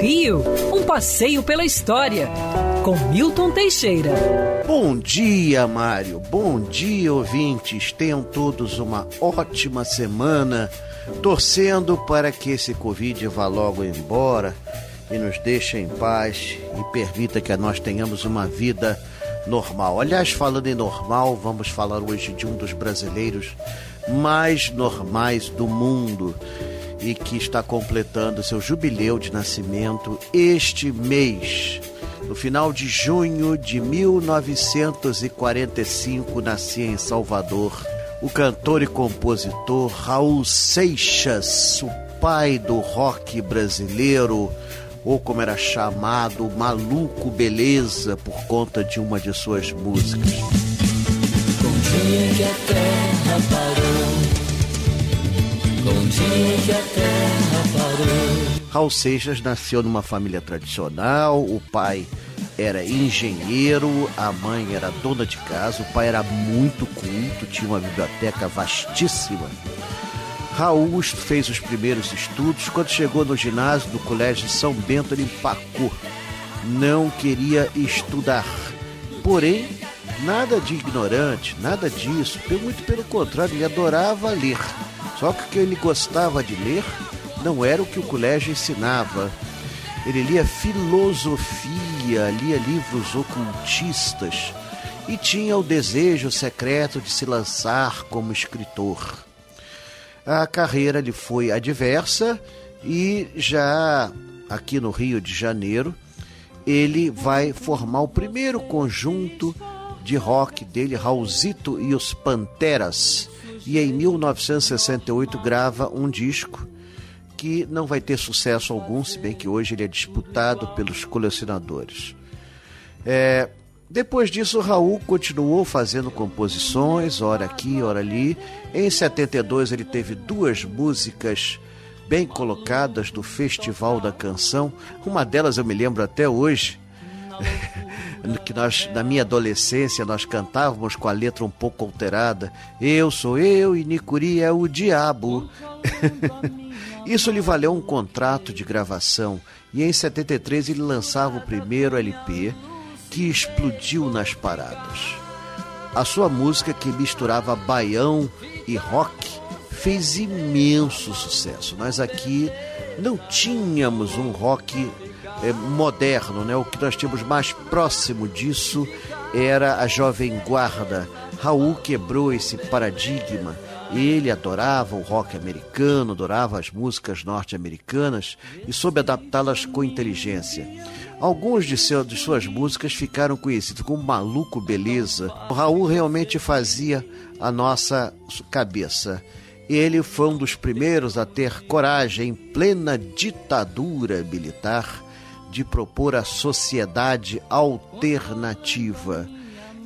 Rio, um passeio pela história, com Milton Teixeira. Bom dia, Mário. Bom dia, ouvintes. Tenham todos uma ótima semana, torcendo para que esse Covid vá logo embora e nos deixe em paz e permita que nós tenhamos uma vida normal. Aliás, falando em normal, vamos falar hoje de um dos brasileiros mais normais do mundo e que está completando seu jubileu de nascimento este mês. No final de junho de 1945, nascia em Salvador o cantor e compositor Raul Seixas, o pai do rock brasileiro, ou como era chamado, Maluco Beleza, por conta de uma de suas músicas. Bom dia que a terra parou. Raul Seixas nasceu numa família tradicional, o pai era engenheiro, a mãe era dona de casa, o pai era muito culto, tinha uma biblioteca vastíssima. Raul fez os primeiros estudos. Quando chegou no ginásio do Colégio São Bento, ele empacou. Não queria estudar. Porém, nada de ignorante, nada disso. Muito pelo contrário, ele adorava ler. Só que o que ele gostava de ler não era o que o colégio ensinava. Ele lia filosofia, lia livros ocultistas e tinha o desejo secreto de se lançar como escritor. A carreira lhe foi adversa e já aqui no Rio de Janeiro ele vai formar o primeiro conjunto de rock dele, Raulzito e os Panteras. E em 1968 grava um disco que não vai ter sucesso algum, se bem que hoje ele é disputado pelos colecionadores. É, depois disso, Raul continuou fazendo composições, ora aqui, ora ali. Em 72, ele teve duas músicas bem colocadas do Festival da Canção. Uma delas eu me lembro até hoje, que nós, na minha adolescência, nós cantávamos com a letra um pouco alterada. Eu sou eu e Nicuri é o diabo. Isso lhe valeu um contrato de gravação e em 73 ele lançava o primeiro LP que explodiu nas paradas. A sua música, que misturava baião e rock, fez imenso sucesso. Nós aqui não tínhamos um rock é, moderno, né? O que nós tínhamos mais próximo disso era a Jovem Guarda. Raul quebrou esse paradigma. Ele adorava o rock americano, adorava as músicas norte-americanas e soube adaptá-las com inteligência. Alguns de, seu, de suas músicas ficaram conhecidas como Maluco Beleza. O Raul realmente fazia a nossa cabeça. Ele foi um dos primeiros a ter coragem, em plena ditadura militar, de propor a sociedade alternativa,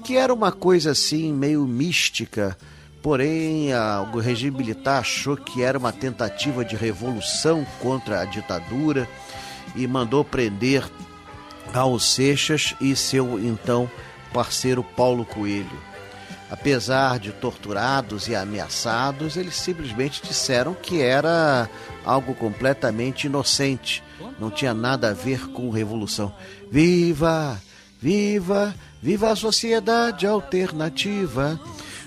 que era uma coisa assim meio mística. Porém, a, o regime militar achou que era uma tentativa de revolução contra a ditadura e mandou prender Raul Seixas e seu então parceiro Paulo Coelho. Apesar de torturados e ameaçados, eles simplesmente disseram que era algo completamente inocente, não tinha nada a ver com revolução. Viva! Viva! Viva a sociedade alternativa!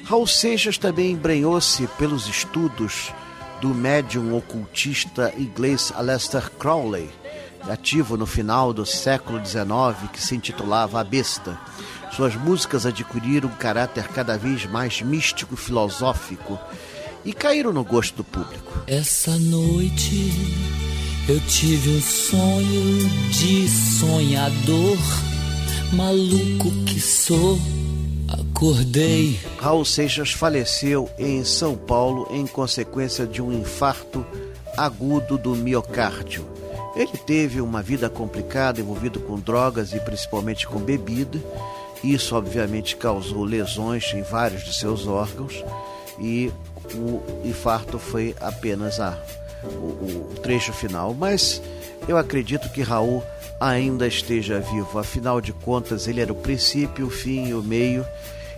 Raul Seixas também embrenhou-se pelos estudos do médium ocultista inglês Aleister Crowley, ativo no final do século XIX, que se intitulava A Besta. Suas músicas adquiriram um caráter cada vez mais místico e filosófico e caíram no gosto do público. Essa noite eu tive um sonho de sonhador, maluco que sou. Acordei. Raul Seixas faleceu em São Paulo em consequência de um infarto agudo do miocárdio. Ele teve uma vida complicada, envolvido com drogas e principalmente com bebida. Isso, obviamente, causou lesões em vários de seus órgãos e o infarto foi apenas a, o, o trecho final. Mas eu acredito que Raul ainda esteja vivo. Afinal de contas, ele era o princípio, o fim e o meio.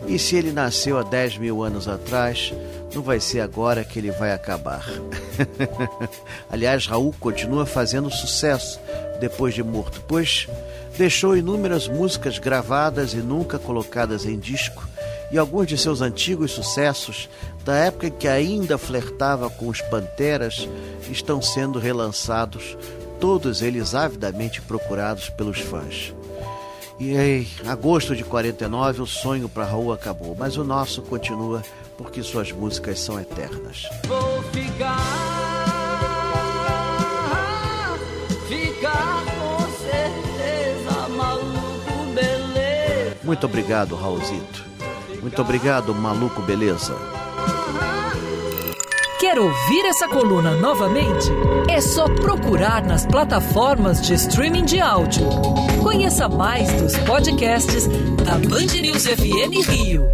E se ele nasceu há 10 mil anos atrás, não vai ser agora que ele vai acabar. Aliás, Raul continua fazendo sucesso depois de morto, pois deixou inúmeras músicas gravadas e nunca colocadas em disco, e alguns de seus antigos sucessos, da época em que ainda flertava com os Panteras, estão sendo relançados, todos eles avidamente procurados pelos fãs. E em agosto de 49 o sonho para Raul acabou, mas o nosso continua porque suas músicas são eternas. Vou ficar, ficar com certeza, maluco, beleza. Muito obrigado, Raulzito. Muito obrigado, maluco, beleza. Quer ouvir essa coluna novamente? É só procurar nas plataformas de streaming de áudio. Conheça mais dos podcasts da Band News FM Rio.